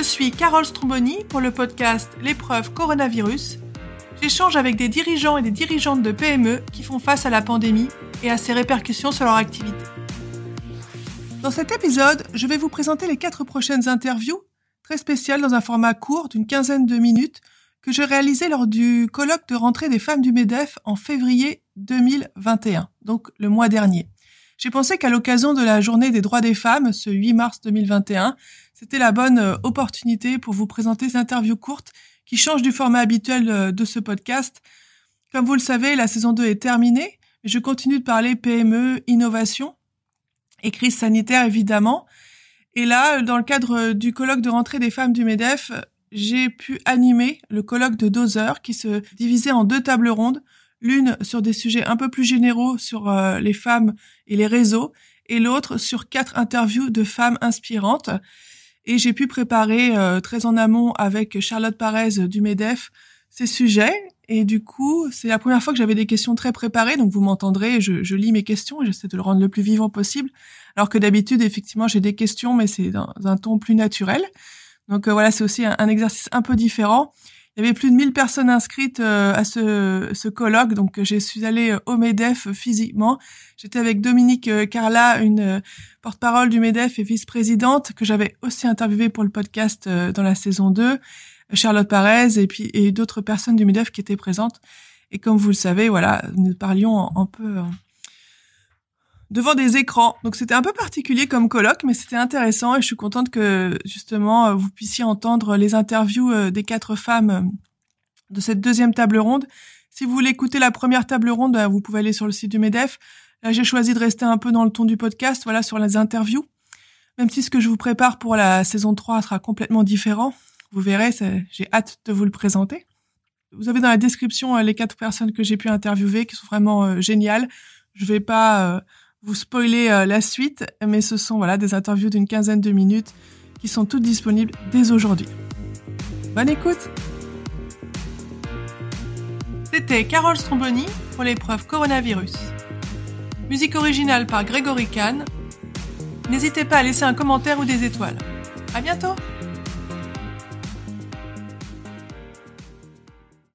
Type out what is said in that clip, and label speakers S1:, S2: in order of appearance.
S1: Je suis Carole Stromboni pour le podcast L'épreuve coronavirus. J'échange avec des dirigeants et des dirigeantes de PME qui font face à la pandémie et à ses répercussions sur leur activité. Dans cet épisode, je vais vous présenter les quatre prochaines interviews, très spéciales dans un format court d'une quinzaine de minutes, que je réalisais lors du colloque de rentrée des femmes du MEDEF en février 2021, donc le mois dernier. J'ai pensé qu'à l'occasion de la journée des droits des femmes, ce 8 mars 2021, c'était la bonne euh, opportunité pour vous présenter ces interviews courtes qui changent du format habituel euh, de ce podcast. Comme vous le savez, la saison 2 est terminée, je continue de parler PME, innovation et crise sanitaire évidemment. Et là, dans le cadre du colloque de rentrée des femmes du MEDEF, j'ai pu animer le colloque de deux heures qui se divisait en deux tables rondes l'une sur des sujets un peu plus généraux sur euh, les femmes et les réseaux, et l'autre sur quatre interviews de femmes inspirantes. Et j'ai pu préparer euh, très en amont avec Charlotte Parez du MEDEF ces sujets. Et du coup, c'est la première fois que j'avais des questions très préparées, donc vous m'entendrez, je, je, lis mes questions et j'essaie de le rendre le plus vivant possible. Alors que d'habitude, effectivement, j'ai des questions, mais c'est dans un ton plus naturel. Donc euh, voilà, c'est aussi un, exercice un peu différent. Il y avait plus de 1000 personnes inscrites euh, à ce, ce colloque, donc euh, je suis allée euh, au MEDEF physiquement. J'étais avec Dominique Carla, une porte-parole du MEDEF et vice-présidente, que j'avais aussi interviewée pour le podcast dans la saison 2, Charlotte Parez et puis et d'autres personnes du MEDEF qui étaient présentes. Et comme vous le savez, voilà, nous parlions un peu devant des écrans. Donc c'était un peu particulier comme colloque, mais c'était intéressant et je suis contente que justement euh, vous puissiez entendre les interviews euh, des quatre femmes euh, de cette deuxième table ronde. Si vous voulez écouter la première table ronde, vous pouvez aller sur le site du MEDEF. Là, j'ai choisi de rester un peu dans le ton du podcast, voilà, sur les interviews. Même si ce que je vous prépare pour la saison 3 sera complètement différent. Vous verrez, j'ai hâte de vous le présenter. Vous avez dans la description les quatre personnes que j'ai pu interviewer qui sont vraiment géniales. Je vais pas vous spoiler euh, la suite, mais ce sont voilà des interviews d'une quinzaine de minutes qui sont toutes disponibles dès aujourd'hui. Bonne écoute C'était Carole Stromboni pour l'épreuve coronavirus. Musique originale par Grégory Kahn. N'hésitez pas à laisser un commentaire ou des étoiles. À bientôt